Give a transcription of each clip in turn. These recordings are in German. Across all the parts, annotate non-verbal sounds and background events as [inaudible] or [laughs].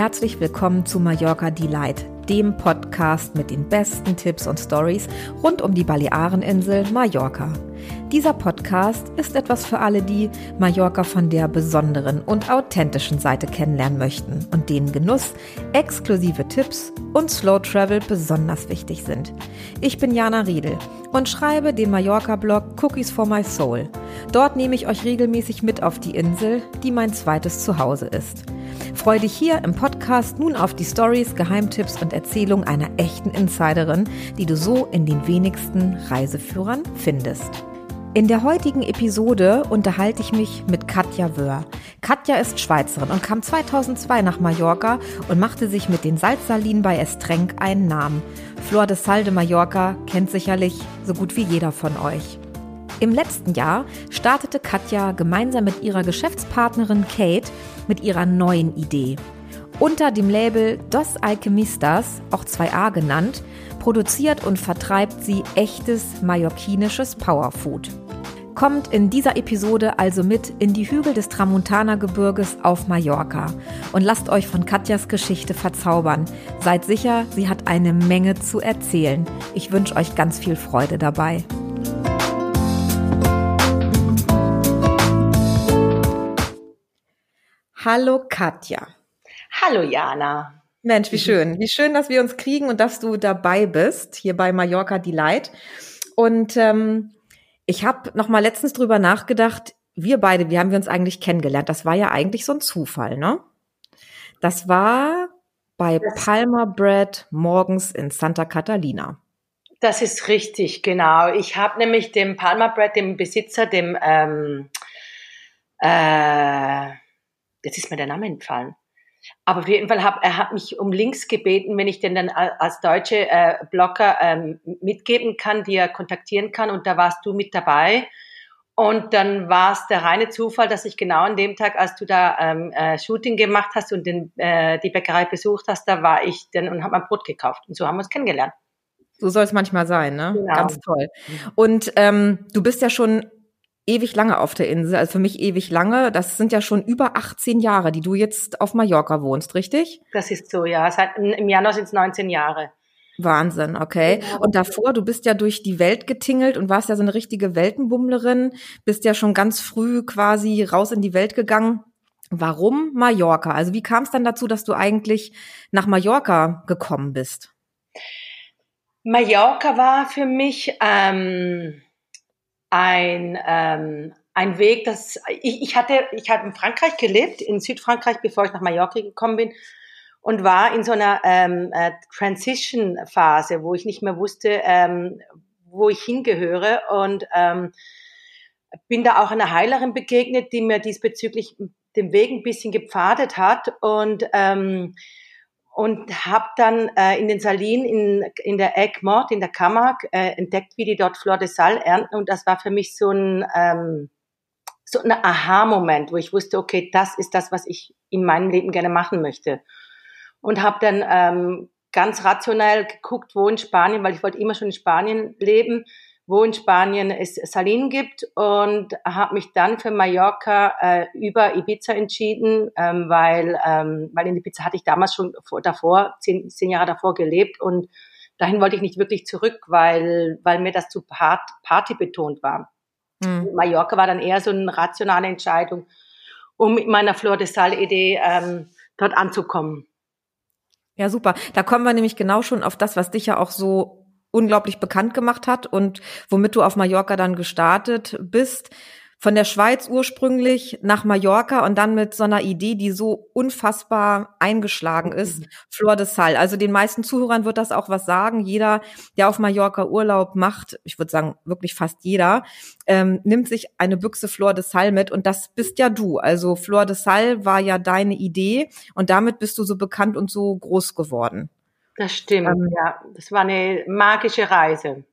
herzlich willkommen zu Mallorca Delight, dem Podcast mit den besten Tipps und Stories rund um die Baleareninsel Mallorca. Dieser Podcast ist etwas für alle, die Mallorca von der besonderen und authentischen Seite kennenlernen möchten und denen Genuss, exklusive Tipps und Slow Travel besonders wichtig sind. Ich bin Jana Riedel und schreibe den Mallorca-Blog Cookies for My Soul. Dort nehme ich euch regelmäßig mit auf die Insel, die mein zweites Zuhause ist. Freue dich hier im Podcast nun auf die Stories, Geheimtipps und Erzählungen einer echten Insiderin, die du so in den wenigsten Reiseführern findest. In der heutigen Episode unterhalte ich mich mit Katja Wöhr. Katja ist Schweizerin und kam 2002 nach Mallorca und machte sich mit den Salzsalinen bei Estrenk einen Namen. Flor de Sal de Mallorca kennt sicherlich so gut wie jeder von euch. Im letzten Jahr startete Katja gemeinsam mit ihrer Geschäftspartnerin Kate mit ihrer neuen Idee. Unter dem Label Dos Alchemistas, auch 2a genannt, produziert und vertreibt sie echtes mallorquinisches Powerfood. Kommt in dieser Episode also mit in die Hügel des Tramontana-Gebirges auf Mallorca und lasst euch von Katjas Geschichte verzaubern. Seid sicher, sie hat eine Menge zu erzählen. Ich wünsche euch ganz viel Freude dabei. Hallo Katja. Hallo Jana. Mensch, wie schön. Wie schön, dass wir uns kriegen und dass du dabei bist, hier bei Mallorca Delight. Und ähm, ich habe noch mal letztens drüber nachgedacht, wir beide, wie haben wir uns eigentlich kennengelernt? Das war ja eigentlich so ein Zufall, ne? Das war bei Palmer Bread morgens in Santa Catalina. Das ist richtig, genau. Ich habe nämlich dem Palmer Bread, dem Besitzer, dem ähm, äh, jetzt ist mir der Name entfallen. Aber auf jeden Fall hat er hat mich um Links gebeten, wenn ich denn dann als deutsche äh, Blogger ähm, mitgeben kann, die er kontaktieren kann. Und da warst du mit dabei. Und dann war es der reine Zufall, dass ich genau an dem Tag, als du da ähm, äh, Shooting gemacht hast und den, äh, die Bäckerei besucht hast, da war ich dann und habe mein Brot gekauft. Und so haben wir uns kennengelernt. So soll es manchmal sein, ne? Genau. Ganz toll. Und ähm, du bist ja schon ewig lange auf der Insel, also für mich ewig lange. Das sind ja schon über 18 Jahre, die du jetzt auf Mallorca wohnst, richtig? Das ist so, ja. Seit, Im Januar sind es 19 Jahre. Wahnsinn, okay. Genau. Und davor, du bist ja durch die Welt getingelt und warst ja so eine richtige Weltenbummlerin, bist ja schon ganz früh quasi raus in die Welt gegangen. Warum Mallorca? Also wie kam es dann dazu, dass du eigentlich nach Mallorca gekommen bist? Mallorca war für mich ähm, ein, ähm, ein Weg, dass ich, ich hatte, ich hatte in Frankreich gelebt, in Südfrankreich, bevor ich nach Mallorca gekommen bin und war in so einer ähm, äh, Transition-Phase, wo ich nicht mehr wusste, ähm, wo ich hingehöre und ähm, bin da auch einer Heilerin begegnet, die mir diesbezüglich den Weg ein bisschen gepfadet hat und ähm, und habe dann äh, in den Salinen in, in der Egmont, in der Camargue, äh, entdeckt, wie die dort Flor de Sal ernten. Und das war für mich so ein, ähm, so ein Aha-Moment, wo ich wusste, okay, das ist das, was ich in meinem Leben gerne machen möchte. Und habe dann ähm, ganz rationell geguckt, wo in Spanien, weil ich wollte immer schon in Spanien leben, wo in Spanien es Salinen gibt und habe mich dann für Mallorca äh, über Ibiza entschieden, ähm, weil, ähm, weil in Ibiza hatte ich damals schon vor, davor, zehn, zehn Jahre davor gelebt und dahin wollte ich nicht wirklich zurück, weil, weil mir das zu part, Party betont war. Mhm. Mallorca war dann eher so eine rationale Entscheidung, um mit meiner Flor de Sal-Idee ähm, dort anzukommen. Ja, super. Da kommen wir nämlich genau schon auf das, was dich ja auch so unglaublich bekannt gemacht hat und womit du auf Mallorca dann gestartet bist. Von der Schweiz ursprünglich nach Mallorca und dann mit so einer Idee, die so unfassbar eingeschlagen ist, mhm. Flor de Sal. Also den meisten Zuhörern wird das auch was sagen. Jeder, der auf Mallorca Urlaub macht, ich würde sagen wirklich fast jeder, ähm, nimmt sich eine Büchse Flor de Sal mit und das bist ja du. Also Flor de Sal war ja deine Idee und damit bist du so bekannt und so groß geworden. Das stimmt, ähm, ja. Das war eine magische Reise.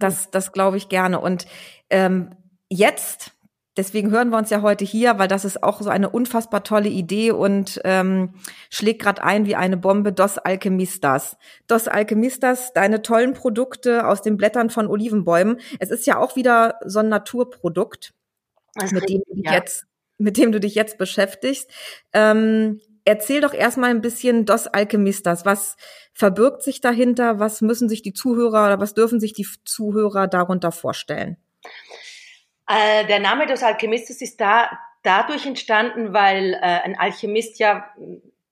Das, das glaube ich gerne. Und ähm, jetzt, deswegen hören wir uns ja heute hier, weil das ist auch so eine unfassbar tolle Idee und ähm, schlägt gerade ein wie eine Bombe Dos Alchemistas. Dos Alchemistas, deine tollen Produkte aus den Blättern von Olivenbäumen. Es ist ja auch wieder so ein Naturprodukt, mit dem, du dich ja. jetzt, mit dem du dich jetzt beschäftigst. Ähm, erzähl doch erstmal ein bisschen Dos Alchemistas. Was verbirgt sich dahinter? Was müssen sich die Zuhörer oder was dürfen sich die Zuhörer darunter vorstellen? Äh, der Name Dos Alchemistas ist da dadurch entstanden, weil äh, ein Alchemist ja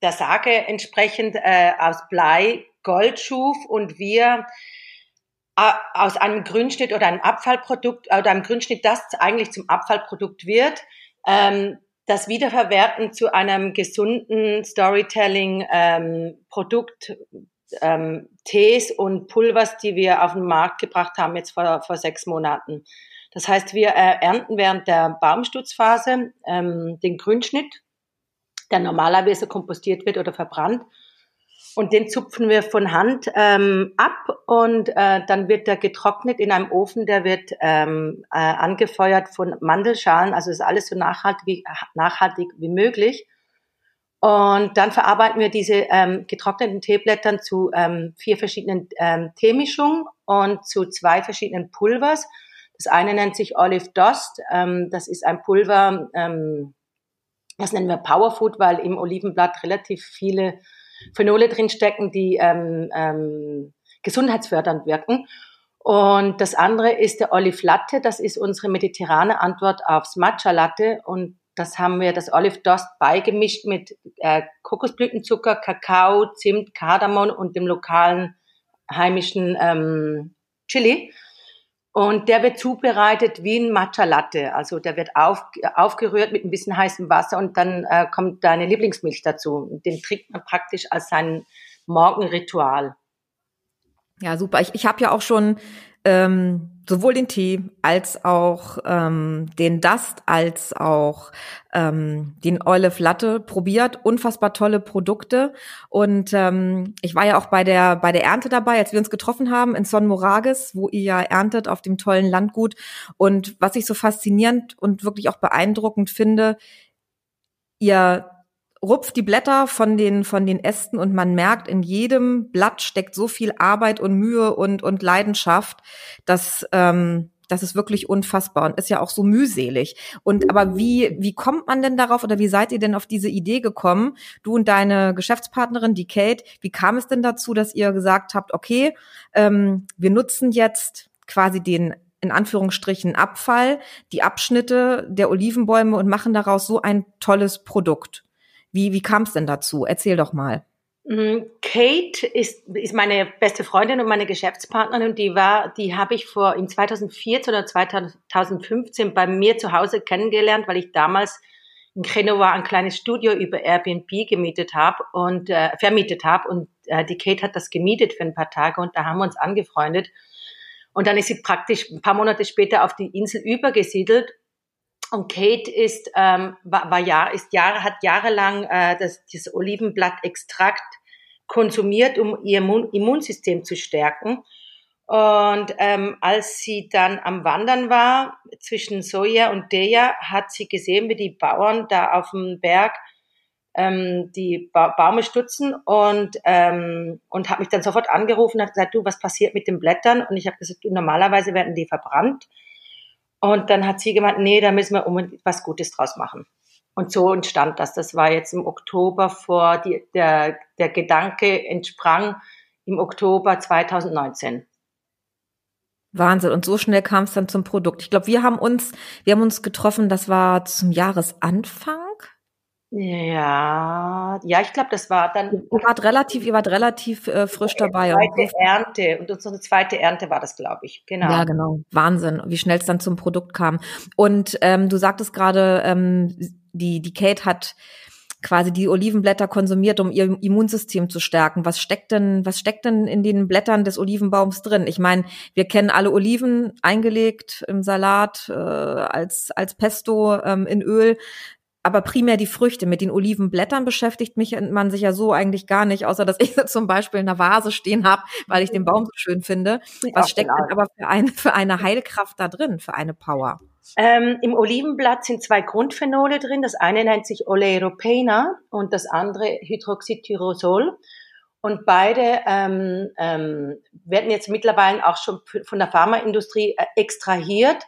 der Sage entsprechend äh, aus Blei Gold schuf und wir äh, aus einem Grünschnitt oder einem Abfallprodukt oder einem Grünschnitt, das eigentlich zum Abfallprodukt wird, ähm, das Wiederverwerten zu einem gesunden Storytelling-Produkt, ähm, ähm, Tees und Pulvers, die wir auf den Markt gebracht haben jetzt vor, vor sechs Monaten. Das heißt, wir äh, ernten während der Baumstutzphase ähm, den Grünschnitt, der normalerweise kompostiert wird oder verbrannt. Und den zupfen wir von Hand ähm, ab und äh, dann wird der getrocknet in einem Ofen, der wird ähm, äh, angefeuert von Mandelschalen, also ist alles so nachhaltig wie, nachhaltig wie möglich. Und dann verarbeiten wir diese ähm, getrockneten Teeblättern zu ähm, vier verschiedenen ähm, Teemischungen und zu zwei verschiedenen Pulvers. Das eine nennt sich Olive Dust. Ähm, das ist ein Pulver, ähm, das nennen wir Powerfood, weil im Olivenblatt relativ viele Phenole drinstecken, die ähm, ähm, gesundheitsfördernd wirken. Und das andere ist der Olive Latte. Das ist unsere mediterrane Antwort aufs Matcha Latte. Und das haben wir, das Olive Dust, beigemischt mit äh, Kokosblütenzucker, Kakao, Zimt, Kardamom und dem lokalen heimischen ähm, Chili. Und der wird zubereitet wie ein Matcha Latte. Also der wird auf, aufgerührt mit ein bisschen heißem Wasser und dann äh, kommt deine Lieblingsmilch dazu. Den trinkt man praktisch als sein Morgenritual. Ja, super. Ich, ich habe ja auch schon ähm, sowohl den Tee als auch ähm, den Dust als auch ähm, den Olive Latte probiert. Unfassbar tolle Produkte. Und ähm, ich war ja auch bei der bei der Ernte dabei, als wir uns getroffen haben in Son Morages, wo ihr ja erntet auf dem tollen Landgut. Und was ich so faszinierend und wirklich auch beeindruckend finde, ihr rupft die Blätter von den, von den Ästen und man merkt, in jedem Blatt steckt so viel Arbeit und Mühe und, und Leidenschaft, dass, ähm, das ist wirklich unfassbar und ist ja auch so mühselig. Und aber wie, wie kommt man denn darauf oder wie seid ihr denn auf diese Idee gekommen? Du und deine Geschäftspartnerin, die Kate, wie kam es denn dazu, dass ihr gesagt habt, okay, ähm, wir nutzen jetzt quasi den in Anführungsstrichen Abfall, die Abschnitte der Olivenbäume und machen daraus so ein tolles Produkt? Wie, wie kam es denn dazu? Erzähl doch mal. Mm, Kate ist, ist meine beste Freundin und meine Geschäftspartnerin und die war, die habe ich vor in 2014 oder 2015 bei mir zu Hause kennengelernt, weil ich damals in Genova ein kleines Studio über Airbnb gemietet habe und äh, vermietet habe und äh, die Kate hat das gemietet für ein paar Tage und da haben wir uns angefreundet und dann ist sie praktisch ein paar Monate später auf die Insel übergesiedelt und Kate ist, ähm, war, war ja, ist Jahre, hat jahrelang äh, das, das Olivenblatt-Extrakt konsumiert, um ihr Immunsystem zu stärken. Und ähm, als sie dann am Wandern war zwischen Soja und Deja, hat sie gesehen, wie die Bauern da auf dem Berg ähm, die ba Baume stutzen und ähm, und hat mich dann sofort angerufen und hat gesagt, du, was passiert mit den Blättern? Und ich habe gesagt, du, normalerweise werden die verbrannt. Und dann hat sie gemeint, nee, da müssen wir um was Gutes draus machen. Und so entstand das. Das war jetzt im Oktober vor, die, der, der Gedanke entsprang im Oktober 2019. Wahnsinn. Und so schnell kam es dann zum Produkt. Ich glaube, wir haben uns, wir haben uns getroffen, das war zum Jahresanfang. Ja, ja, ich glaube, das war dann. Ihr wart relativ, ihr wart relativ äh, frisch dabei. Zweite Ernte und unsere zweite Ernte war das, glaube ich. Genau. Ja, genau. Wahnsinn, wie schnell es dann zum Produkt kam. Und ähm, du sagtest gerade, ähm, die die Kate hat quasi die Olivenblätter konsumiert, um ihr Immunsystem zu stärken. Was steckt denn, was steckt denn in den Blättern des Olivenbaums drin? Ich meine, wir kennen alle Oliven eingelegt im Salat äh, als als Pesto ähm, in Öl aber primär die Früchte. Mit den Olivenblättern beschäftigt mich man sich ja so eigentlich gar nicht, außer dass [laughs] ich zum Beispiel in einer Vase stehen habe, weil ich den Baum so schön finde. Was steckt genau. denn aber für eine, für eine Heilkraft da drin, für eine Power? Ähm, Im Olivenblatt sind zwei Grundphenole drin. Das eine nennt sich Oleuropeina und das andere Hydroxytyrosol. Und beide ähm, ähm, werden jetzt mittlerweile auch schon von der Pharmaindustrie äh, extrahiert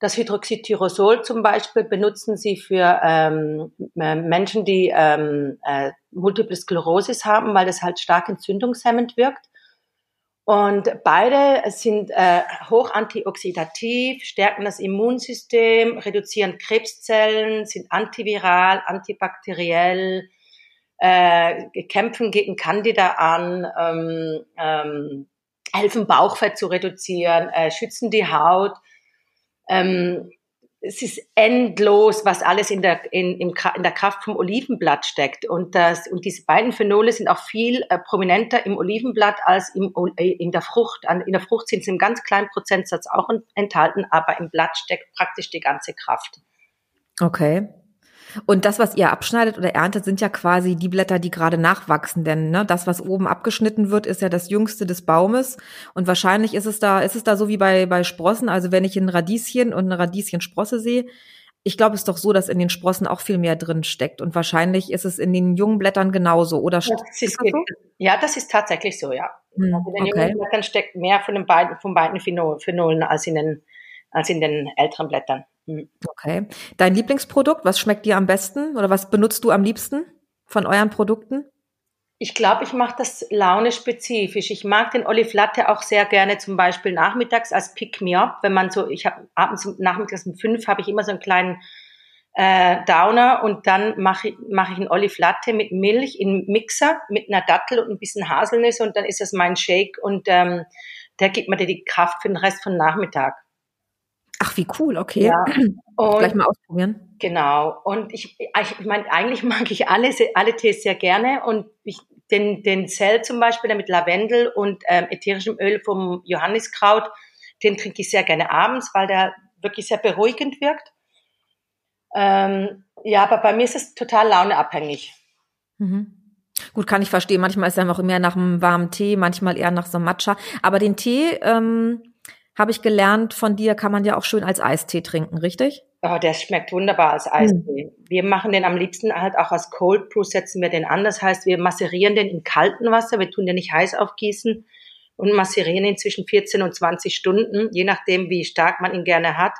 Das Hydroxytyrosol zum Beispiel benutzen sie für ähm, Menschen, die ähm, äh, Multiple Sklerosis haben, weil das halt stark entzündungshemmend wirkt. Und beide sind äh, hoch antioxidativ, stärken das Immunsystem, reduzieren Krebszellen, sind antiviral, antibakteriell, äh, kämpfen gegen Candida an, ähm, ähm, helfen Bauchfett zu reduzieren, äh, schützen die Haut. Ähm, es ist endlos, was alles in der, in, in, in der Kraft vom Olivenblatt steckt. Und, das, und diese beiden Phenole sind auch viel äh, prominenter im Olivenblatt als im, äh, in der Frucht. An, in der Frucht sind sie im ganz kleinen Prozentsatz auch enthalten, aber im Blatt steckt praktisch die ganze Kraft. Okay. Und das, was ihr abschneidet oder erntet, sind ja quasi die Blätter, die gerade nachwachsen. Denn ne, das, was oben abgeschnitten wird, ist ja das jüngste des Baumes. Und wahrscheinlich ist es da, ist es da so wie bei, bei Sprossen. Also wenn ich ein Radieschen und eine Radieschensprosse sehe, ich glaube, es ist doch so, dass in den Sprossen auch viel mehr drin steckt. Und wahrscheinlich ist es in den jungen Blättern genauso, oder? Ja, das ist, das so? ja, das ist tatsächlich so, ja. Hm, also in den okay. jungen Blättern steckt mehr von den beiden, von beiden Phenolen als in den, als in den älteren Blättern. Hm. Okay. Dein Lieblingsprodukt, was schmeckt dir am besten oder was benutzt du am liebsten von euren Produkten? Ich glaube, ich mache das launespezifisch. Ich mag den Olive Latte auch sehr gerne zum Beispiel nachmittags als Pick-me-up. Wenn man so, ich habe abends nachmittags um fünf habe ich immer so einen kleinen äh, Downer und dann mache ich, mach ich einen Olive Latte mit Milch in Mixer mit einer Dattel und ein bisschen Haselnüsse und dann ist das mein Shake und ähm, der gibt mir die Kraft für den Rest von Nachmittag. Ach, wie cool, okay. Ja. Und, Gleich mal ausprobieren. Genau. Und ich, ich meine, eigentlich mag ich alle, alle Tees sehr gerne und ich, den, den Zell zum Beispiel, der mit Lavendel und ähm, ätherischem Öl vom Johanniskraut, den trinke ich sehr gerne abends, weil der wirklich sehr beruhigend wirkt. Ähm, ja, aber bei mir ist es total launeabhängig. Mhm. Gut, kann ich verstehen. Manchmal ist er auch mehr nach einem warmen Tee, manchmal eher nach so einem Matcha. Aber den Tee, ähm, habe ich gelernt von dir, kann man ja auch schön als Eistee trinken, richtig? Oh, der schmeckt wunderbar als Eistee. Hm. Wir machen den am liebsten halt auch als Cold Brew, setzen wir den an. Das heißt, wir masserieren den in kaltem Wasser, wir tun den nicht heiß aufgießen und masserieren ihn zwischen 14 und 20 Stunden, je nachdem, wie stark man ihn gerne hat.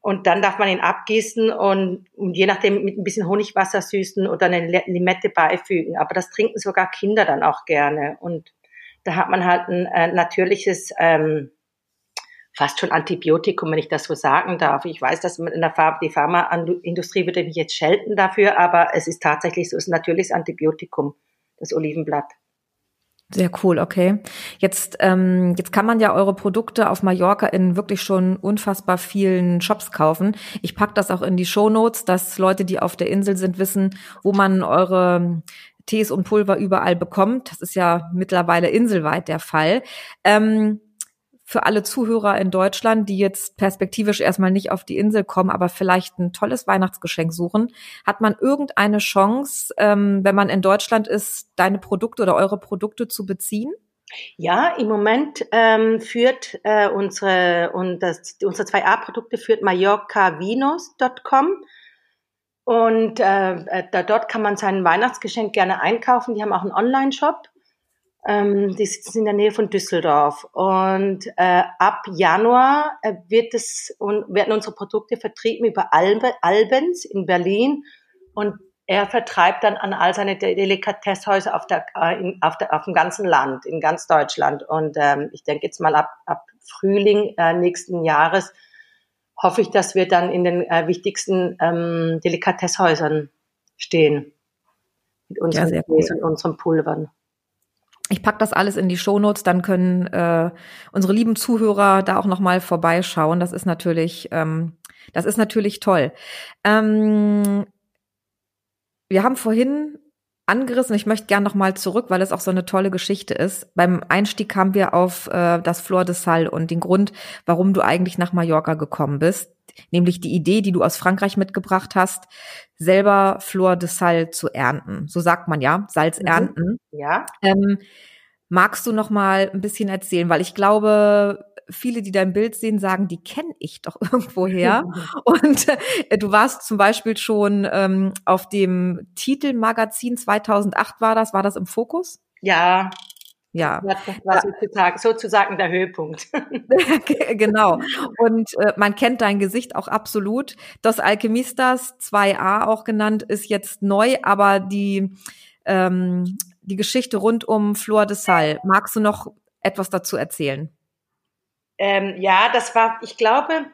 Und dann darf man ihn abgießen und, und je nachdem mit ein bisschen Honigwasser süßen oder eine Limette beifügen. Aber das trinken sogar Kinder dann auch gerne. Und da hat man halt ein äh, natürliches ähm, fast schon Antibiotikum, wenn ich das so sagen darf. Ich weiß, dass in der Pharma, die Pharmaindustrie würde mich jetzt schelten dafür, aber es ist tatsächlich so, es ist ein natürliches Antibiotikum, das Olivenblatt. Sehr cool, okay. Jetzt, ähm, jetzt kann man ja eure Produkte auf Mallorca in wirklich schon unfassbar vielen Shops kaufen. Ich pack das auch in die Show Notes, dass Leute, die auf der Insel sind, wissen, wo man eure Tees und Pulver überall bekommt. Das ist ja mittlerweile inselweit der Fall. Ähm, für alle Zuhörer in Deutschland, die jetzt perspektivisch erstmal nicht auf die Insel kommen, aber vielleicht ein tolles Weihnachtsgeschenk suchen, hat man irgendeine Chance, ähm, wenn man in Deutschland ist, deine Produkte oder eure Produkte zu beziehen? Ja, im Moment ähm, führt äh, unsere und das, unsere 2A-Produkte führt mallorcavinos.com und äh, äh, da, dort kann man sein Weihnachtsgeschenk gerne einkaufen. Die haben auch einen Online-Shop ähm, die sitzen in der Nähe von Düsseldorf. Und äh, ab Januar äh, wird es und werden unsere Produkte vertrieben über Albe, Albens in Berlin. Und er vertreibt dann an all seine Delikatesshäuser auf, der, äh, in, auf, der, auf dem ganzen Land, in ganz Deutschland. Und ähm, ich denke jetzt mal ab, ab Frühling äh, nächsten Jahres hoffe ich, dass wir dann in den äh, wichtigsten ähm, Delikatesshäusern stehen. Mit unseren ja, cool. und unseren Pulvern. Ich pack das alles in die Shownotes, dann können äh, unsere lieben Zuhörer da auch noch mal vorbeischauen. Das ist natürlich, ähm, das ist natürlich toll. Ähm, wir haben vorhin angerissen. Ich möchte gern noch mal zurück, weil es auch so eine tolle Geschichte ist. Beim Einstieg kamen wir auf äh, das Flor de Sal und den Grund, warum du eigentlich nach Mallorca gekommen bist nämlich die Idee, die du aus Frankreich mitgebracht hast, selber Flor de Sal zu ernten. So sagt man ja, Salz mhm. ernten. Ja. Ähm, magst du noch mal ein bisschen erzählen, weil ich glaube, viele, die dein Bild sehen, sagen, die kenne ich doch [laughs] irgendwoher. Und äh, du warst zum Beispiel schon ähm, auf dem Titelmagazin 2008 war das, war das im Fokus? Ja, ja. Das war sozusagen, sozusagen der Höhepunkt. [laughs] genau. Und äh, man kennt dein Gesicht auch absolut. Dos Alchemistas 2a auch genannt ist jetzt neu, aber die ähm, die Geschichte rund um Flor de Sal. Magst du noch etwas dazu erzählen? Ähm, ja, das war, ich glaube,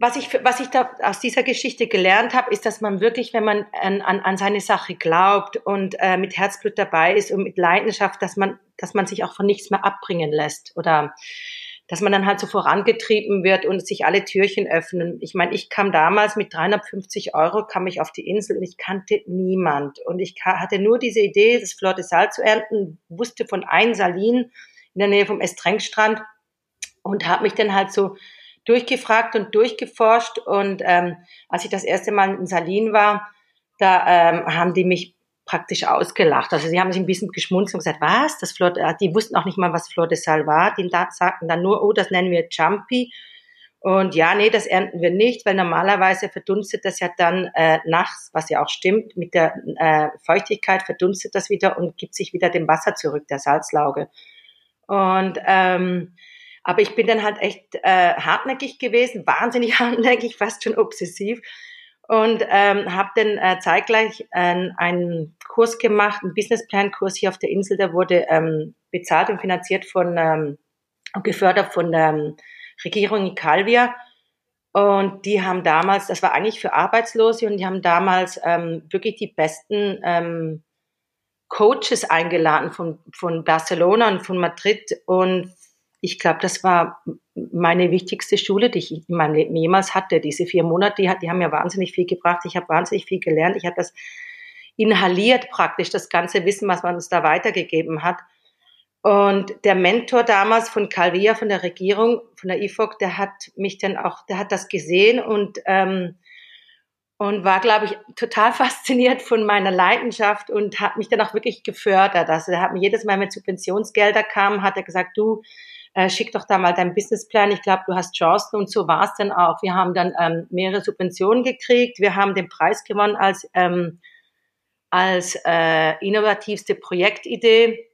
was ich, was ich da aus dieser Geschichte gelernt habe, ist, dass man wirklich, wenn man an, an, an seine Sache glaubt und äh, mit Herzblut dabei ist und mit Leidenschaft, dass man, dass man sich auch von nichts mehr abbringen lässt oder dass man dann halt so vorangetrieben wird und sich alle Türchen öffnen. Ich meine, ich kam damals mit 350 Euro, kam ich auf die Insel und ich kannte niemand. Und ich hatte nur diese Idee, das Flor de Sal zu ernten, wusste von ein Salin in der Nähe vom Estrengstrand und habe mich dann halt so durchgefragt und durchgeforscht. Und ähm, als ich das erste Mal in Salin war, da ähm, haben die mich praktisch ausgelacht. Also sie haben sich ein bisschen geschmunzelt und gesagt, was, das Flor, äh, die wussten auch nicht mal, was Flor de Sal war. Die sagten dann nur, oh, das nennen wir Jumpy. Und ja, nee, das ernten wir nicht, weil normalerweise verdunstet das ja dann äh, nachts, was ja auch stimmt, mit der äh, Feuchtigkeit verdunstet das wieder und gibt sich wieder dem Wasser zurück, der Salzlauge. Und ähm, aber ich bin dann halt echt äh, hartnäckig gewesen, wahnsinnig [laughs] hartnäckig, fast schon obsessiv und ähm, habe dann äh, zeitgleich äh, einen Kurs gemacht, einen Businessplan-Kurs hier auf der Insel. Der wurde ähm, bezahlt und finanziert von ähm, gefördert von der ähm, Regierung in Calvia. Und die haben damals, das war eigentlich für Arbeitslose, und die haben damals ähm, wirklich die besten ähm, Coaches eingeladen von, von Barcelona und von Madrid und ich glaube, das war meine wichtigste Schule, die ich in meinem Leben jemals hatte. Diese vier Monate, die, die haben mir wahnsinnig viel gebracht. Ich habe wahnsinnig viel gelernt. Ich habe das inhaliert praktisch, das ganze Wissen, was man uns da weitergegeben hat. Und der Mentor damals von Calvia, von der Regierung, von der IFOC, der hat mich dann auch, der hat das gesehen und, ähm, und war, glaube ich, total [laughs] fasziniert von meiner Leidenschaft und hat mich dann auch wirklich gefördert. Also er hat mir jedes Mal, wenn Subventionsgelder kamen, hat er gesagt, du, äh, schick doch da mal deinen Businessplan, ich glaube, du hast Chancen und so war es dann auch. Wir haben dann ähm, mehrere Subventionen gekriegt, wir haben den Preis gewonnen als, ähm, als äh, innovativste Projektidee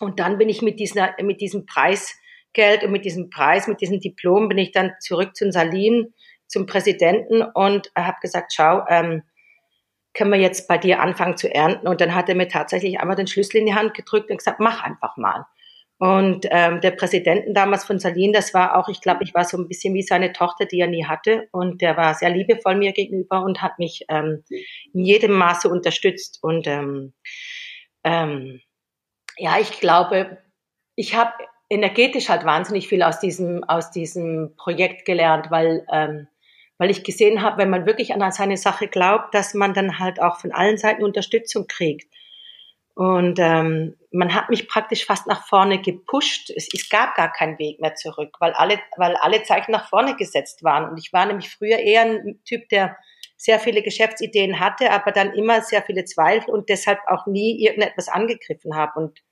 und dann bin ich mit, dieser, mit diesem Preisgeld und mit diesem Preis, mit diesem Diplom bin ich dann zurück zum Salin, zum Präsidenten und habe gesagt, schau, ähm, können wir jetzt bei dir anfangen zu ernten? Und dann hat er mir tatsächlich einmal den Schlüssel in die Hand gedrückt und gesagt, mach einfach mal. Und ähm, der Präsidenten damals von Salin, das war auch, ich glaube, ich war so ein bisschen wie seine Tochter, die er nie hatte. Und der war sehr liebevoll mir gegenüber und hat mich ähm, in jedem Maße unterstützt. Und ähm, ähm, ja, ich glaube, ich habe energetisch halt wahnsinnig viel aus diesem, aus diesem Projekt gelernt, weil, ähm, weil ich gesehen habe, wenn man wirklich an seine Sache glaubt, dass man dann halt auch von allen Seiten Unterstützung kriegt. Und ähm, man hat mich praktisch fast nach vorne gepusht. Es, es gab gar keinen Weg mehr zurück, weil alle, weil alle Zeichen nach vorne gesetzt waren. Und ich war nämlich früher eher ein Typ, der sehr viele Geschäftsideen hatte, aber dann immer sehr viele Zweifel und deshalb auch nie irgendetwas angegriffen habe. Und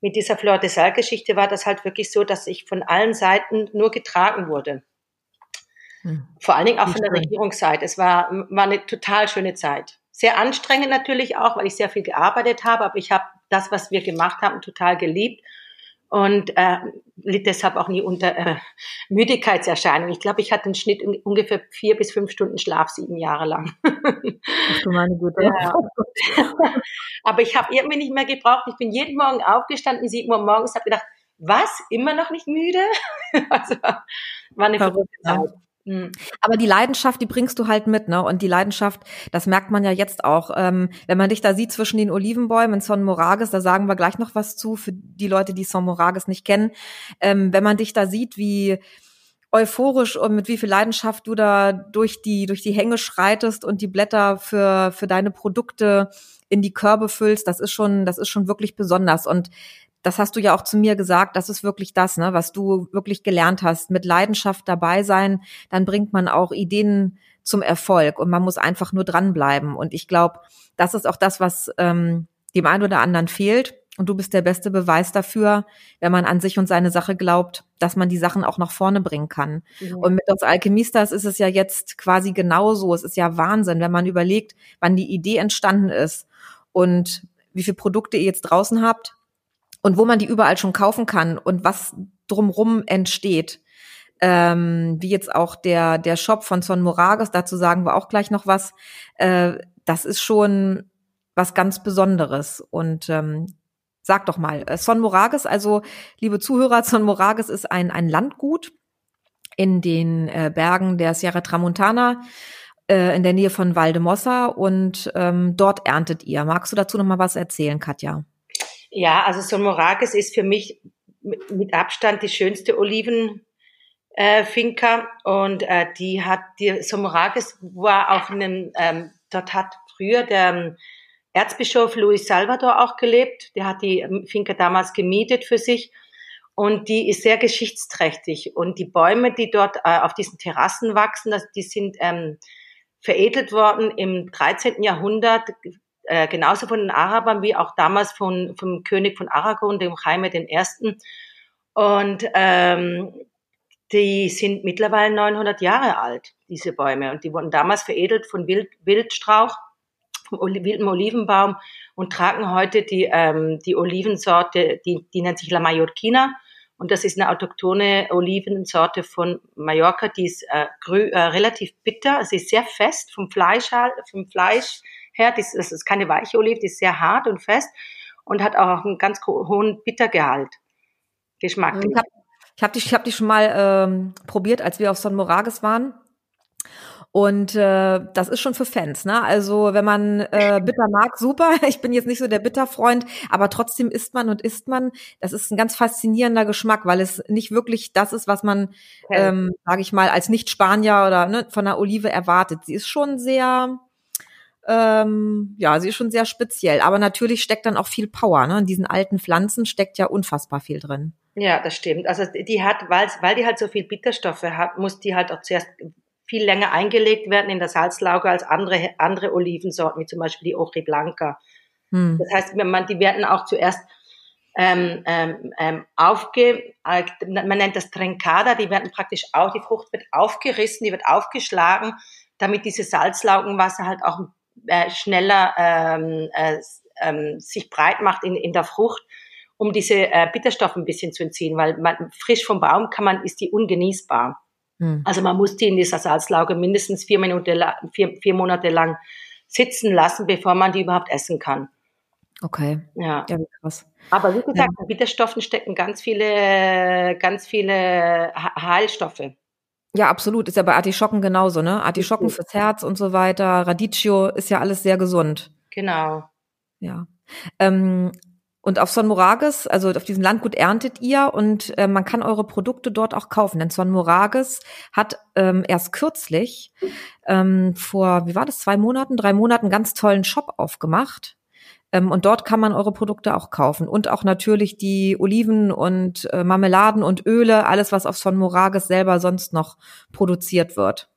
mit dieser Fleur de Sal Geschichte war das halt wirklich so, dass ich von allen Seiten nur getragen wurde. Hm. Vor allen Dingen auch von der Regierungsseite. Es war, war eine total schöne Zeit. Sehr anstrengend natürlich auch, weil ich sehr viel gearbeitet habe, aber ich habe das, was wir gemacht haben, total geliebt und äh, litt deshalb auch nie unter äh, Müdigkeitserscheinungen. Ich glaube, ich hatte einen Schnitt ungefähr vier bis fünf Stunden Schlaf sieben Jahre lang. Ach du meine Güte. Ja. [laughs] Aber ich habe irgendwie nicht mehr gebraucht. Ich bin jeden Morgen aufgestanden, sieben Uhr morgens, habe gedacht, was, immer noch nicht müde? [laughs] also war eine verrückte Zeit. Mhm. Aber die Leidenschaft, die bringst du halt mit, ne? Und die Leidenschaft, das merkt man ja jetzt auch. Ähm, wenn man dich da sieht zwischen den Olivenbäumen in Son Morages, da sagen wir gleich noch was zu für die Leute, die Son Morages nicht kennen. Ähm, wenn man dich da sieht, wie euphorisch und mit wie viel Leidenschaft du da durch die durch die Hänge schreitest und die Blätter für für deine Produkte in die Körbe füllst, das ist schon das ist schon wirklich besonders und das hast du ja auch zu mir gesagt, das ist wirklich das, ne, was du wirklich gelernt hast. Mit Leidenschaft dabei sein, dann bringt man auch Ideen zum Erfolg und man muss einfach nur dranbleiben. Und ich glaube, das ist auch das, was ähm, dem einen oder anderen fehlt. Und du bist der beste Beweis dafür, wenn man an sich und seine Sache glaubt, dass man die Sachen auch nach vorne bringen kann. Mhm. Und mit uns Alchemistas ist es ja jetzt quasi genauso. Es ist ja Wahnsinn, wenn man überlegt, wann die Idee entstanden ist und wie viele Produkte ihr jetzt draußen habt und wo man die überall schon kaufen kann und was drumrum entsteht. Ähm, wie jetzt auch der, der Shop von Son Morages, dazu sagen wir auch gleich noch was. Äh, das ist schon was ganz Besonderes. Und ähm, sag doch mal, äh, Son Morages, also liebe Zuhörer, Son Morages ist ein, ein Landgut in den äh, Bergen der Sierra Tramontana äh, in der Nähe von Valdemossa und ähm, dort erntet ihr. Magst du dazu noch mal was erzählen, Katja? Ja, also Son Morages ist für mich mit Abstand die schönste Oliven äh, Finca und äh, die hat die Somorages war auch in einem ähm, dort hat früher der ähm, Erzbischof Luis Salvador auch gelebt. Der hat die ähm, Finca damals gemietet für sich und die ist sehr geschichtsträchtig und die Bäume, die dort äh, auf diesen Terrassen wachsen, das, die sind ähm, veredelt worden im 13. Jahrhundert äh, genauso von den Arabern wie auch damals von vom König von Aragon, dem Jaime I. Und ähm, die sind mittlerweile 900 Jahre alt, diese Bäume. Und die wurden damals veredelt von Wild, Wildstrauch, vom wilden Olivenbaum und tragen heute die, ähm, die Olivensorte, die, die nennt sich La Mallorquina. Und das ist eine autochtone Olivensorte von Mallorca, die ist äh, grü, äh, relativ bitter. Sie ist sehr fest vom Fleisch, vom Fleisch her. Das, ist keine weiche Olive, die ist sehr hart und fest und hat auch einen ganz hohen Bittergehalt. Geschmack. Ich habe ich hab die, ich hab die schon mal ähm, probiert, als wir auf Son Morages waren. Und äh, das ist schon für Fans, ne? Also wenn man äh, bitter mag, super. [laughs] Ich bin jetzt nicht so der Bitterfreund, aber trotzdem isst man und isst man. Das ist ein ganz faszinierender Geschmack, weil es nicht wirklich das ist, was man, okay. ähm, sage ich mal, als Nicht-Spanier oder ne, von der Olive erwartet. Sie ist schon sehr, ähm, ja, sie ist schon sehr speziell. Aber natürlich steckt dann auch viel Power. Ne? In diesen alten Pflanzen steckt ja unfassbar viel drin. Ja, das stimmt. Also die hat, weil, weil die halt so viel Bitterstoffe hat, muss die halt auch zuerst viel länger eingelegt werden in der Salzlauge als andere, andere Olivensorten, wie zum Beispiel die Ojri Blanca. Hm. Das heißt, man, die werden auch zuerst ähm, ähm, ähm aufge, äh, man nennt das Trencada, die werden praktisch auch, die Frucht wird aufgerissen, die wird aufgeschlagen, damit diese Salzlaugenwasser halt auch äh, schneller ähm, äh, ähm, sich breit macht in, in der Frucht, um diese äh, Bitterstoffe ein bisschen zu entziehen, weil man, frisch vom Baum kann man, ist die ungenießbar. Hm. Also man muss die in dieser Salzlauge mindestens vier, Minuten, vier, vier Monate lang sitzen lassen, bevor man die überhaupt essen kann. Okay. Ja. ja krass. Aber wie gesagt, ja. in Bitterstoffen stecken ganz viele, ganz viele Heilstoffe. Ja, absolut. Ist ja bei Artischocken genauso, ne? Artischocken fürs Herz und so weiter. Radicchio ist ja alles sehr gesund. Genau. Ja. Ähm, und auf Son Morages, also auf diesem Landgut erntet ihr und äh, man kann eure Produkte dort auch kaufen. Denn Son Morages hat ähm, erst kürzlich ähm, vor, wie war das, zwei Monaten, drei Monaten ganz tollen Shop aufgemacht. Ähm, und dort kann man eure Produkte auch kaufen. Und auch natürlich die Oliven und äh, Marmeladen und Öle, alles, was auf Son Morages selber sonst noch produziert wird.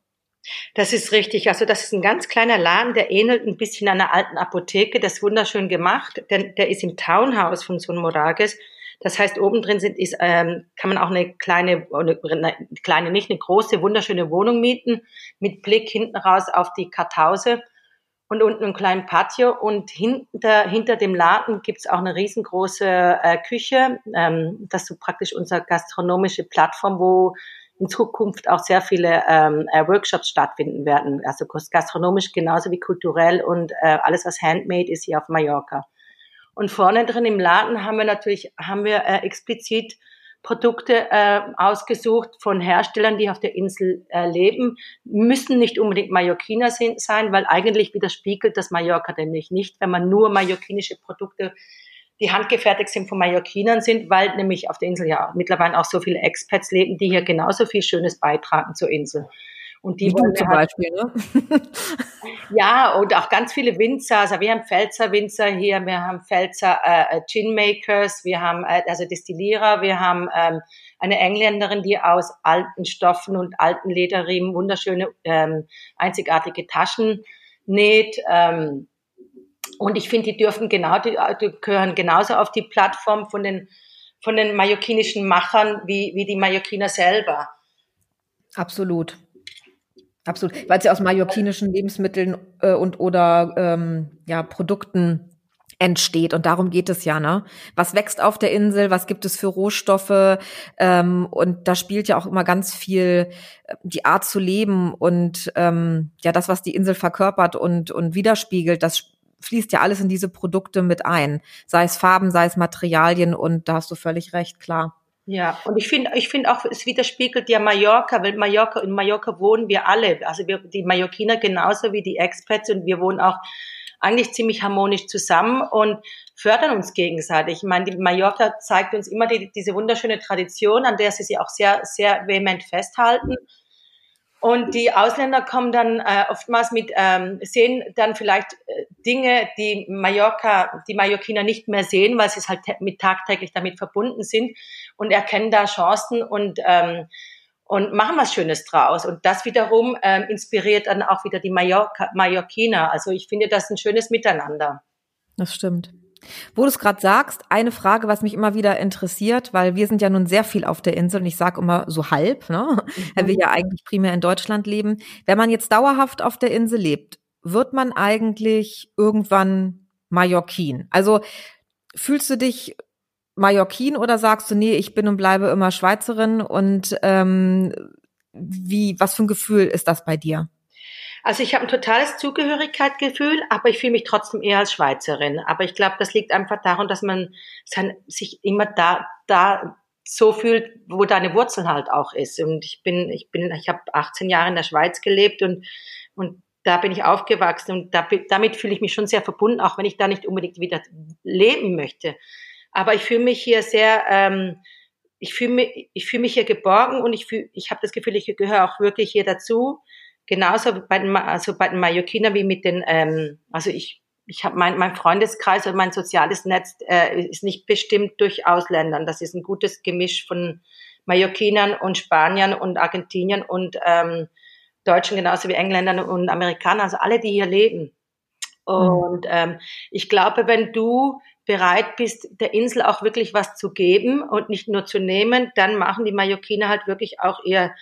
Das ist richtig. Also das ist ein ganz kleiner Laden, der ähnelt ein bisschen einer alten Apotheke. Das ist wunderschön gemacht. Denn der ist im Townhouse von Son Morages. Das heißt, oben drin sind, ist, ähm, kann man auch eine kleine, eine, eine kleine, nicht eine große, wunderschöne Wohnung mieten mit Blick hinten raus auf die Kartause und unten einen kleinen Patio und hinter, hinter dem Laden gibt's auch eine riesengroße äh, Küche. Ähm, das ist so praktisch unsere gastronomische Plattform, wo in Zukunft auch sehr viele ähm, äh, Workshops stattfinden werden. Also gastronomisch genauso wie kulturell und äh, alles, was handmade ist hier auf Mallorca. Und vorne drin im Laden haben wir natürlich, haben wir äh, explizit Produkte äh, ausgesucht von Herstellern, die auf der Insel äh, leben, müssen nicht unbedingt Mallorquiner sein, weil eigentlich widerspiegelt das Mallorca nämlich nicht, wenn man nur mallorquinische Produkte, die handgefertigt sind von Mallorquinern sind, weil nämlich auf der Insel ja mittlerweile auch so viele Expats leben, die hier genauso viel Schönes beitragen zur Insel. Und die Wie du zum halt, Beispiel, ne? [laughs] ja, und auch ganz viele Winzer. Also wir haben Pfälzer Winzer hier, wir haben Pfälzer äh, Gin Makers, wir haben äh, also Destillierer, wir haben ähm, eine Engländerin, die aus alten Stoffen und alten Lederriemen wunderschöne, ähm, einzigartige Taschen näht. Ähm, und ich finde, die dürfen genau, die, die gehören genauso auf die Plattform von den von den mallorquinischen Machern wie, wie die Mallorquiner selber. Absolut. Absolut, weil sie aus mallorquinischen Lebensmitteln äh, und oder ähm, ja Produkten entsteht. Und darum geht es ja, ne? Was wächst auf der Insel? Was gibt es für Rohstoffe? Ähm, und da spielt ja auch immer ganz viel äh, die Art zu leben und ähm, ja, das, was die Insel verkörpert und, und widerspiegelt, das fließt ja alles in diese Produkte mit ein. Sei es Farben, sei es Materialien und da hast du völlig recht, klar. Ja, und ich finde, ich finde auch, es widerspiegelt ja Mallorca, weil Mallorca, in Mallorca wohnen wir alle, also wir, die Mallorquiner genauso wie die Expats und wir wohnen auch eigentlich ziemlich harmonisch zusammen und fördern uns gegenseitig. Ich meine, die Mallorca zeigt uns immer die, diese wunderschöne Tradition, an der sie sich auch sehr, sehr vehement festhalten. Und die Ausländer kommen dann äh, oftmals mit, ähm, sehen dann vielleicht äh, Dinge, die Mallorca, die Mallorquiner nicht mehr sehen, weil sie es halt mit tagtäglich damit verbunden sind und erkennen da Chancen und ähm, und machen was Schönes draus. Und das wiederum ähm, inspiriert dann auch wieder die Mallorca, Mallorquiner. Also ich finde das ein schönes Miteinander. Das stimmt. Wo du es gerade sagst, eine Frage, was mich immer wieder interessiert, weil wir sind ja nun sehr viel auf der Insel und ich sage immer so halb, ne? Mhm. weil wir ja eigentlich primär in Deutschland leben. Wenn man jetzt dauerhaft auf der Insel lebt, wird man eigentlich irgendwann Mallorquin? Also fühlst du dich Mallorquin oder sagst du, nee, ich bin und bleibe immer Schweizerin und ähm, wie, was für ein Gefühl ist das bei dir? Also ich habe ein totales Zugehörigkeitsgefühl, aber ich fühle mich trotzdem eher als Schweizerin. Aber ich glaube, das liegt einfach daran, dass man sich immer da, da so fühlt, wo deine Wurzeln halt auch ist. Und ich bin, ich bin, ich habe 18 Jahre in der Schweiz gelebt und und da bin ich aufgewachsen und da, damit fühle ich mich schon sehr verbunden, auch wenn ich da nicht unbedingt wieder leben möchte. Aber ich fühle mich hier sehr, ähm, ich fühle mich, ich fühle mich hier geborgen und ich fühle, ich habe das Gefühl, ich gehöre auch wirklich hier dazu. Genauso bei den, also bei den Mallorquiner wie mit den, ähm, also ich, ich habe mein, mein Freundeskreis und mein soziales Netz äh, ist nicht bestimmt durch Ausländern. Das ist ein gutes Gemisch von Mallorquinern und Spaniern und Argentiniern und ähm, Deutschen genauso wie Engländern und Amerikanern, also alle, die hier leben. Mhm. Und ähm, ich glaube, wenn du bereit bist, der Insel auch wirklich was zu geben und nicht nur zu nehmen, dann machen die Mallorquiner halt wirklich auch ihr,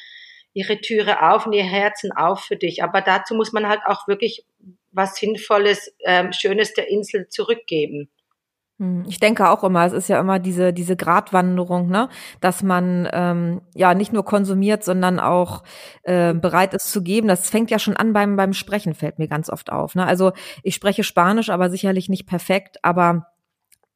ihre Türe auf und ihr Herzen auf für dich. Aber dazu muss man halt auch wirklich was Sinnvolles, ähm, Schönes der Insel zurückgeben. Hm, ich denke auch immer, es ist ja immer diese, diese Gratwanderung, ne? dass man ähm, ja nicht nur konsumiert, sondern auch äh, bereit ist zu geben. Das fängt ja schon an beim, beim Sprechen, fällt mir ganz oft auf. Ne? Also ich spreche Spanisch, aber sicherlich nicht perfekt, aber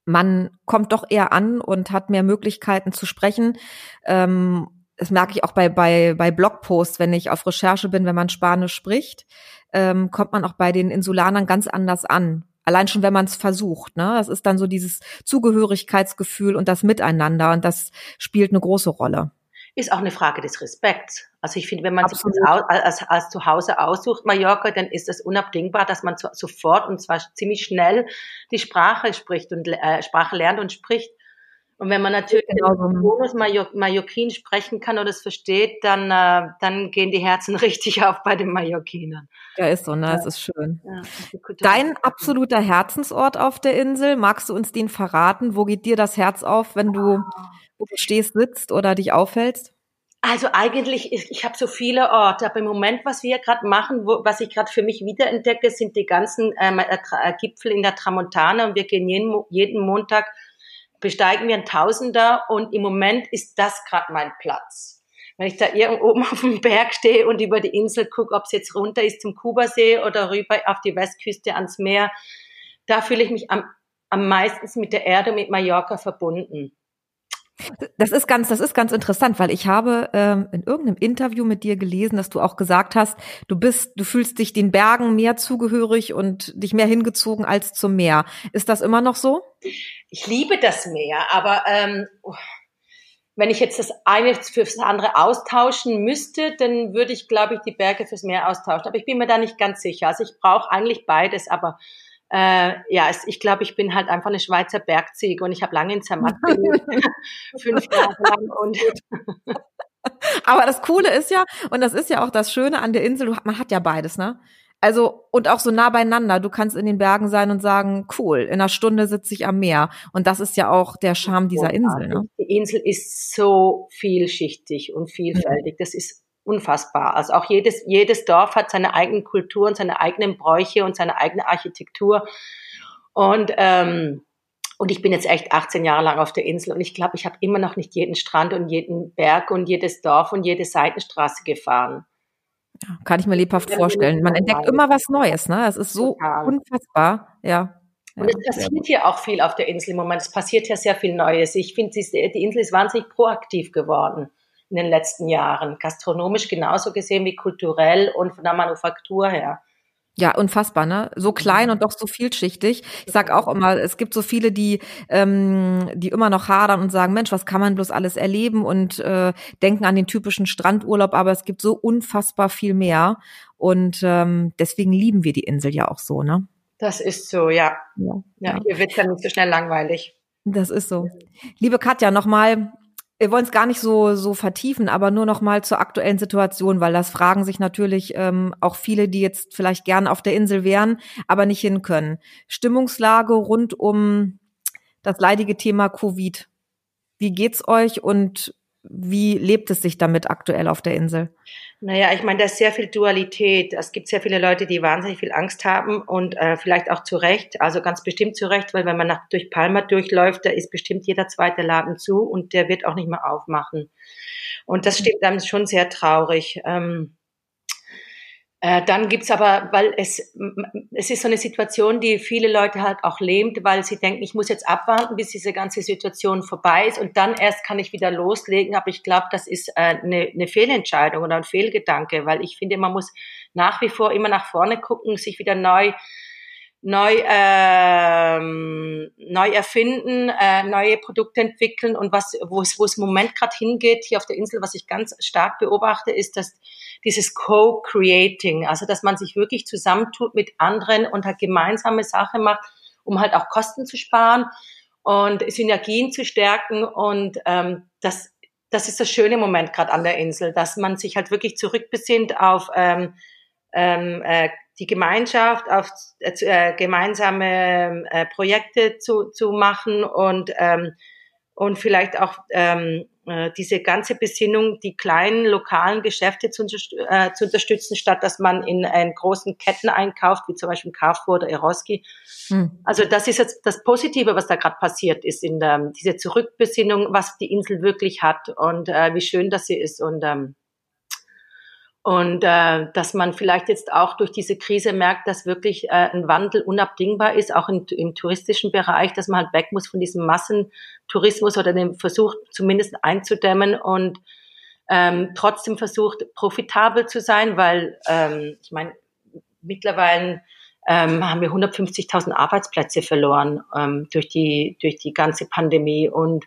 man kommt doch eher an und hat mehr Möglichkeiten zu sprechen. Ähm, das merke ich auch bei, bei, bei Blogposts, wenn ich auf Recherche bin, wenn man Spanisch spricht, ähm, kommt man auch bei den Insulanern ganz anders an. Allein schon, wenn man es versucht. Ne? Das ist dann so dieses Zugehörigkeitsgefühl und das Miteinander und das spielt eine große Rolle ist auch eine Frage des Respekts. Also ich finde, wenn man Absolut. sich als, als, als Zuhause aussucht, Mallorca, dann ist es unabdingbar, dass man sofort und zwar ziemlich schnell die Sprache spricht und äh, Sprache lernt und spricht. Und wenn man natürlich genau so. Bonus Mallorquin sprechen kann oder es versteht, dann, äh, dann gehen die Herzen [laughs] richtig auf bei den Mallorquinern. Ja, ist so, ne? Es ist schön. Ja, Dein absoluter Herzensort auf der Insel, magst du uns den verraten? Wo geht dir das Herz auf, wenn du wo du stehst, sitzt oder dich aufhältst? Also eigentlich, ich, ich habe so viele Orte, aber im Moment, was wir gerade machen, wo, was ich gerade für mich wiederentdecke, sind die ganzen ähm, äh, äh, Gipfel in der Tramontane und wir gehen jeden, jeden Montag, besteigen wir ein Tausender und im Moment ist das gerade mein Platz. Wenn ich da irgendwo oben auf dem Berg stehe und über die Insel gucke, ob es jetzt runter ist zum Kubasee oder rüber auf die Westküste ans Meer, da fühle ich mich am, am meisten mit der Erde, mit Mallorca verbunden. Das ist ganz, das ist ganz interessant, weil ich habe ähm, in irgendeinem Interview mit dir gelesen, dass du auch gesagt hast, du bist, du fühlst dich den Bergen mehr zugehörig und dich mehr hingezogen als zum Meer. Ist das immer noch so? Ich liebe das Meer, aber ähm, wenn ich jetzt das eine fürs andere austauschen müsste, dann würde ich, glaube ich, die Berge fürs Meer austauschen. Aber ich bin mir da nicht ganz sicher. Also ich brauche eigentlich beides, aber äh, ja, es, ich glaube, ich bin halt einfach eine Schweizer Bergziege und ich habe lange in Zermatt gelebt, [laughs] fünf Jahre lang und aber das Coole ist ja, und das ist ja auch das Schöne an der Insel, man hat ja beides, ne? Also, und auch so nah beieinander. Du kannst in den Bergen sein und sagen, cool, in einer Stunde sitze ich am Meer. Und das ist ja auch der Charme dieser Insel. Ne? Die Insel ist so vielschichtig und vielfältig. Das ist unfassbar. Also auch jedes, jedes Dorf hat seine eigene Kultur und seine eigenen Bräuche und seine eigene Architektur. Und ähm, und ich bin jetzt echt 18 Jahre lang auf der Insel und ich glaube, ich habe immer noch nicht jeden Strand und jeden Berg und jedes Dorf und jede Seitenstraße gefahren. Ja, kann ich mir lebhaft vorstellen. Man entdeckt immer was Neues, ne? Es ist so Total. unfassbar, ja. Und es passiert hier auch viel auf der Insel im Moment. Es passiert ja sehr viel Neues. Ich finde, die Insel ist wahnsinnig proaktiv geworden in den letzten Jahren. Gastronomisch genauso gesehen wie kulturell und von der Manufaktur her. Ja, unfassbar, ne? So klein und doch so vielschichtig. Ich sag auch immer, es gibt so viele, die, ähm, die immer noch hadern und sagen, Mensch, was kann man bloß alles erleben und äh, denken an den typischen Strandurlaub, aber es gibt so unfassbar viel mehr. Und ähm, deswegen lieben wir die Insel ja auch so, ne? Das ist so, ja. Ja, ja hier wird ja nicht so schnell langweilig. Das ist so. Liebe Katja, nochmal wir wollen es gar nicht so so vertiefen, aber nur noch mal zur aktuellen Situation, weil das fragen sich natürlich ähm, auch viele, die jetzt vielleicht gern auf der Insel wären, aber nicht hin können. Stimmungslage rund um das leidige Thema Covid. Wie geht's euch und wie lebt es sich damit aktuell auf der Insel? Naja, ich meine, da ist sehr viel Dualität. Es gibt sehr viele Leute, die wahnsinnig viel Angst haben und äh, vielleicht auch zu Recht, also ganz bestimmt zu Recht, weil wenn man nach, durch Palma durchläuft, da ist bestimmt jeder zweite Laden zu und der wird auch nicht mehr aufmachen. Und das stimmt dann schon sehr traurig. Ähm, äh, dann gibt's aber, weil es, es ist so eine Situation, die viele Leute halt auch lähmt, weil sie denken, ich muss jetzt abwarten, bis diese ganze Situation vorbei ist und dann erst kann ich wieder loslegen. Aber ich glaube, das ist äh, eine, eine Fehlentscheidung oder ein Fehlgedanke, weil ich finde, man muss nach wie vor immer nach vorne gucken, sich wieder neu neu, ähm, neu erfinden, äh, neue Produkte entwickeln. Und was, wo es, wo es im Moment gerade hingeht hier auf der Insel, was ich ganz stark beobachte, ist, dass dieses Co-Creating, also dass man sich wirklich zusammentut mit anderen und halt gemeinsame Sache macht, um halt auch Kosten zu sparen und Synergien zu stärken. Und ähm, das das ist das schöne Moment gerade an der Insel, dass man sich halt wirklich zurückbesinnt auf ähm, ähm, äh, die Gemeinschaft, auf äh, äh, gemeinsame äh, Projekte zu, zu machen und, ähm, und vielleicht auch ähm, äh, diese ganze Besinnung, die kleinen lokalen Geschäfte zu, äh, zu unterstützen, statt dass man in, in großen Ketten einkauft, wie zum Beispiel Carrefour oder Eroski. Hm. Also das ist jetzt das Positive, was da gerade passiert ist, in der, diese Zurückbesinnung, was die Insel wirklich hat und äh, wie schön das sie ist. Und ähm, und äh, dass man vielleicht jetzt auch durch diese Krise merkt, dass wirklich äh, ein Wandel unabdingbar ist, auch im, im touristischen Bereich, dass man halt weg muss von diesem Massentourismus oder den Versuch zumindest einzudämmen und ähm, trotzdem versucht, profitabel zu sein, weil ähm, ich meine, mittlerweile ähm, haben wir 150.000 Arbeitsplätze verloren ähm, durch, die, durch die ganze Pandemie. Und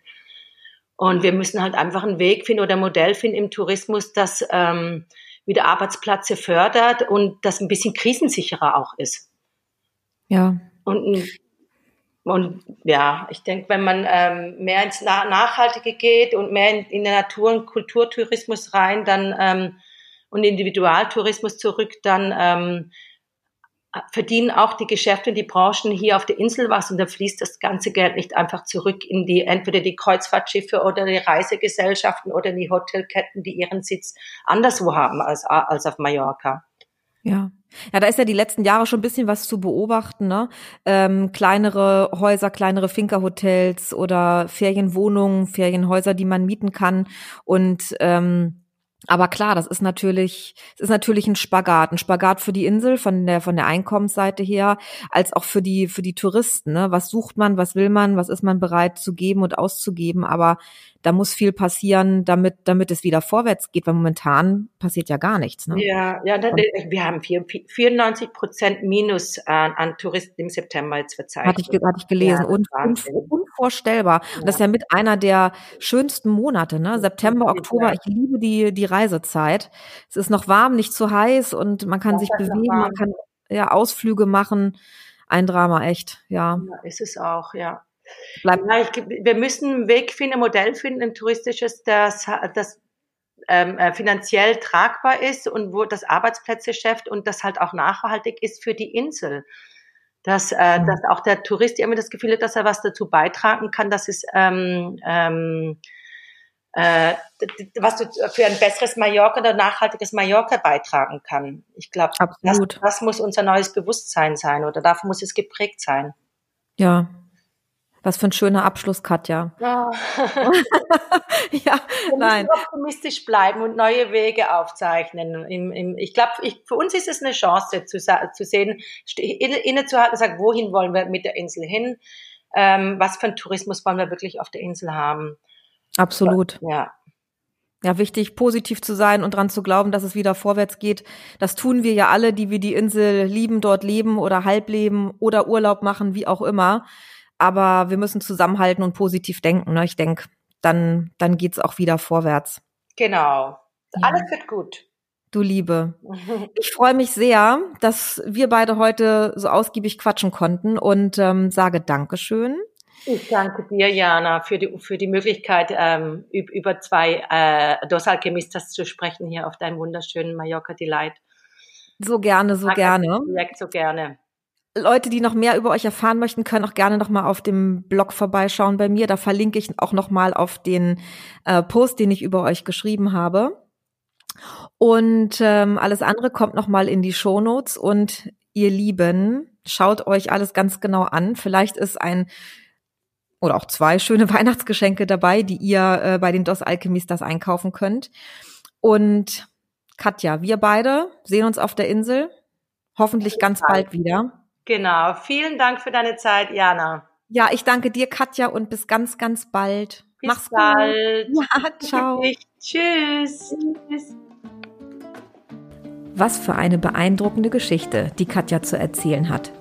und wir müssen halt einfach einen Weg finden oder ein Modell finden im Tourismus, dass ähm, wieder Arbeitsplätze fördert und das ein bisschen krisensicherer auch ist. Ja. Und, und ja, ich denke, wenn man ähm, mehr ins Nachhaltige geht und mehr in, in den Natur- und Kulturtourismus rein, dann ähm, und Individualtourismus zurück, dann ähm, verdienen auch die Geschäfte und die Branchen hier auf der Insel was und da fließt das ganze Geld nicht einfach zurück in die entweder die Kreuzfahrtschiffe oder die Reisegesellschaften oder die Hotelketten, die ihren Sitz anderswo haben als, als auf Mallorca. Ja. Ja, da ist ja die letzten Jahre schon ein bisschen was zu beobachten, ne? Ähm, kleinere Häuser, kleinere Finkerhotels oder Ferienwohnungen, Ferienhäuser, die man mieten kann. Und ähm, aber klar, das ist natürlich, es ist natürlich ein Spagat, ein Spagat für die Insel von der von der Einkommensseite her, als auch für die für die Touristen. Ne? Was sucht man, was will man, was ist man bereit zu geben und auszugeben? Aber da muss viel passieren, damit damit es wieder vorwärts geht, weil momentan passiert ja gar nichts. Ne? Ja, ja, da, wir haben 94 Prozent Minus an, an, Touristen im September jetzt verzeichnet. Hatte ich, hatte ich gelesen. Ja, und, und, unvorstellbar. Ja. Und das ist ja mit einer der schönsten Monate, ne? September, Oktober. Ich liebe die die Reisezeit. Es ist noch warm, nicht zu heiß und man kann das sich bewegen, man kann ja Ausflüge machen. Ein Drama, echt, ja. ja ist es auch, ja. Bleibt. Ja, ich, wir müssen einen Weg finden, ein Modell finden, ein touristisches, das, das ähm, äh, finanziell tragbar ist und wo das Arbeitsplätze schafft und das halt auch nachhaltig ist für die Insel. Dass, äh, mhm. dass auch der Tourist immer das Gefühl hat, dass er was dazu beitragen kann, dass es ähm, ähm, äh, was du für ein besseres Mallorca oder nachhaltiges Mallorca beitragen kann. Ich glaube, das, das muss unser neues Bewusstsein sein oder dafür muss es geprägt sein. Ja. Was für ein schöner Abschluss, Katja. Ja, [laughs] ja, wir nein. optimistisch bleiben und neue Wege aufzeichnen. Im, im, ich glaube, für uns ist es eine Chance zu, zu sehen, innezuhalten und sagen, wohin wollen wir mit der Insel hin? Ähm, was für einen Tourismus wollen wir wirklich auf der Insel haben? Absolut. Ja, Ja, wichtig, positiv zu sein und dran zu glauben, dass es wieder vorwärts geht. Das tun wir ja alle, die wir die Insel lieben, dort leben oder halb leben oder Urlaub machen, wie auch immer. Aber wir müssen zusammenhalten und positiv denken. Ne? Ich denke, dann, dann geht's auch wieder vorwärts. genau. Ja. Alles wird gut. Du Liebe. [laughs] Ich freue mich sehr, dass wir beide heute so ausgiebig quatschen konnten und ähm, sage Dankeschön. Ich danke dir, Jana, für die, für die Möglichkeit, ähm, üb- über zwei äh, Dos Alchemistas zu sprechen hier auf deinem wunderschönen Mallorca Delight. So gerne, so gerne. Projekt so gerne. Leute, die noch mehr über euch erfahren möchten, können auch gerne noch mal auf dem Blog vorbeischauen bei mir. Da verlinke ich auch noch mal auf den äh, Post, den ich über euch geschrieben habe. Und ähm, alles andere kommt noch mal in die Shownotes. Und ihr Lieben, schaut euch alles ganz genau an. Vielleicht ist ein oder auch zwei schöne [laughs] Weihnachtsgeschenke dabei, die ihr äh, bei den Dos Alchemistas einkaufen könnt. Und Katja, wir beide sehen uns auf der Insel. Hoffentlich ganz bald wieder. Genau. Vielen Dank für deine Zeit, Jana. Ja, ich danke dir, Katja, und bis ganz, ganz bald. Bis Mach's bald. gut. [laughs] Ja, ciao. Tschüss. Tschüss. Was für eine beeindruckende Geschichte, die Katja zu erzählen hat.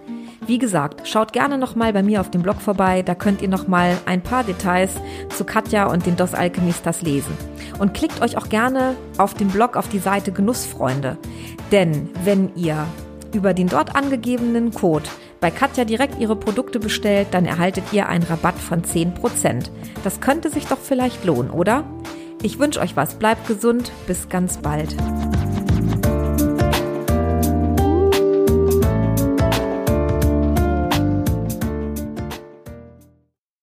Wie gesagt, schaut gerne nochmal bei mir auf dem Blog vorbei, da könnt ihr nochmal ein paar Details zu Katja und den Dos Alchemistas lesen. Und klickt euch auch gerne auf dem Blog auf die Seite Genussfreunde. Denn wenn ihr über den dort angegebenen Code bei Katja direkt ihre Produkte bestellt, dann erhaltet ihr einen Rabatt von 10%. Das könnte sich doch vielleicht lohnen, oder? Ich wünsche euch was, bleibt gesund, bis ganz bald.